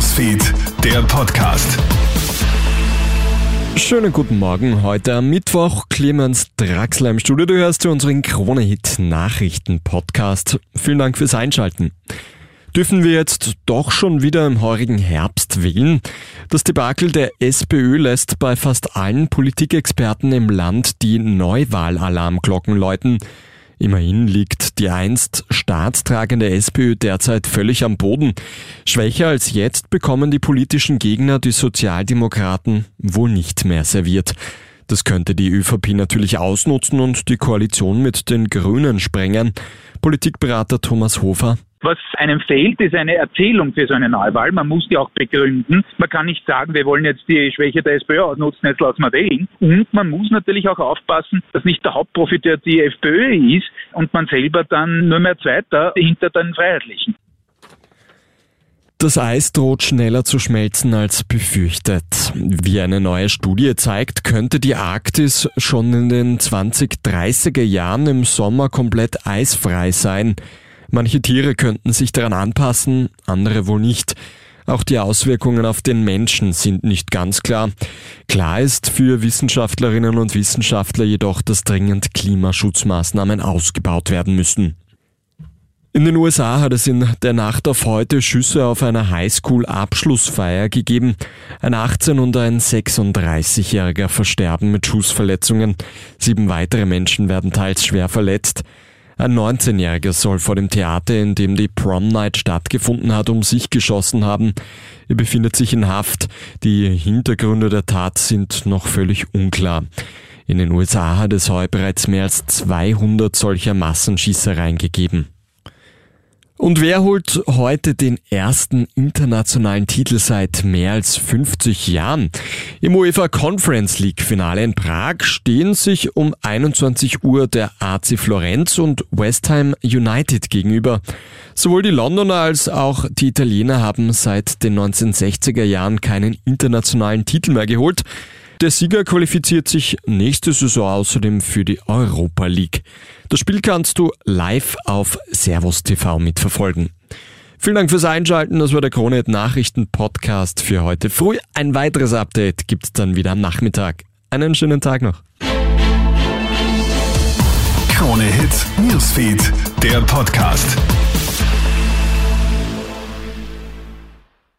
Newsfeed, der Podcast. Schönen guten Morgen. Heute am Mittwoch Clemens Draxler im Studio. Du hörst zu unseren Krone-Hit Nachrichten-Podcast. Vielen Dank fürs Einschalten. Dürfen wir jetzt doch schon wieder im heurigen Herbst wählen? Das Debakel der SPÖ lässt bei fast allen Politikexperten im Land die Neuwahlalarmglocken läuten. Immerhin liegt die einst staatstragende SPÖ derzeit völlig am Boden. Schwächer als jetzt bekommen die politischen Gegner die Sozialdemokraten wohl nicht mehr serviert. Das könnte die ÖVP natürlich ausnutzen und die Koalition mit den Grünen sprengen. Politikberater Thomas Hofer. Was einem fehlt, ist eine Erzählung für so eine Neuwahl. Man muss die auch begründen. Man kann nicht sagen, wir wollen jetzt die Schwäche der SPÖ ausnutzen, jetzt lassen wir wählen. Und man muss natürlich auch aufpassen, dass nicht der Hauptprofiteur die FPÖ ist und man selber dann nur mehr Zweiter hinter den Freiheitlichen. Das Eis droht schneller zu schmelzen als befürchtet. Wie eine neue Studie zeigt, könnte die Arktis schon in den 2030er Jahren im Sommer komplett eisfrei sein. Manche Tiere könnten sich daran anpassen, andere wohl nicht. Auch die Auswirkungen auf den Menschen sind nicht ganz klar. Klar ist für Wissenschaftlerinnen und Wissenschaftler jedoch, dass dringend Klimaschutzmaßnahmen ausgebaut werden müssen. In den USA hat es in der Nacht auf heute Schüsse auf einer Highschool-Abschlussfeier gegeben. Ein 18- und ein 36-Jähriger versterben mit Schussverletzungen. Sieben weitere Menschen werden teils schwer verletzt. Ein 19-Jähriger soll vor dem Theater, in dem die Prom Night stattgefunden hat, um sich geschossen haben. Er befindet sich in Haft. Die Hintergründe der Tat sind noch völlig unklar. In den USA hat es heute bereits mehr als 200 solcher Massenschießereien gegeben. Und wer holt heute den ersten internationalen Titel seit mehr als 50 Jahren? Im UEFA Conference League Finale in Prag stehen sich um 21 Uhr der AC Florenz und West Ham United gegenüber. Sowohl die Londoner als auch die Italiener haben seit den 1960er Jahren keinen internationalen Titel mehr geholt. Der Sieger qualifiziert sich nächste Saison außerdem für die Europa League. Das Spiel kannst du live auf Servus TV mitverfolgen. Vielen Dank fürs Einschalten. Das war der Krone Nachrichten Podcast für heute früh. Ein weiteres Update gibt's dann wieder am Nachmittag. Einen schönen Tag noch. Krone Hit Newsfeed, der Podcast.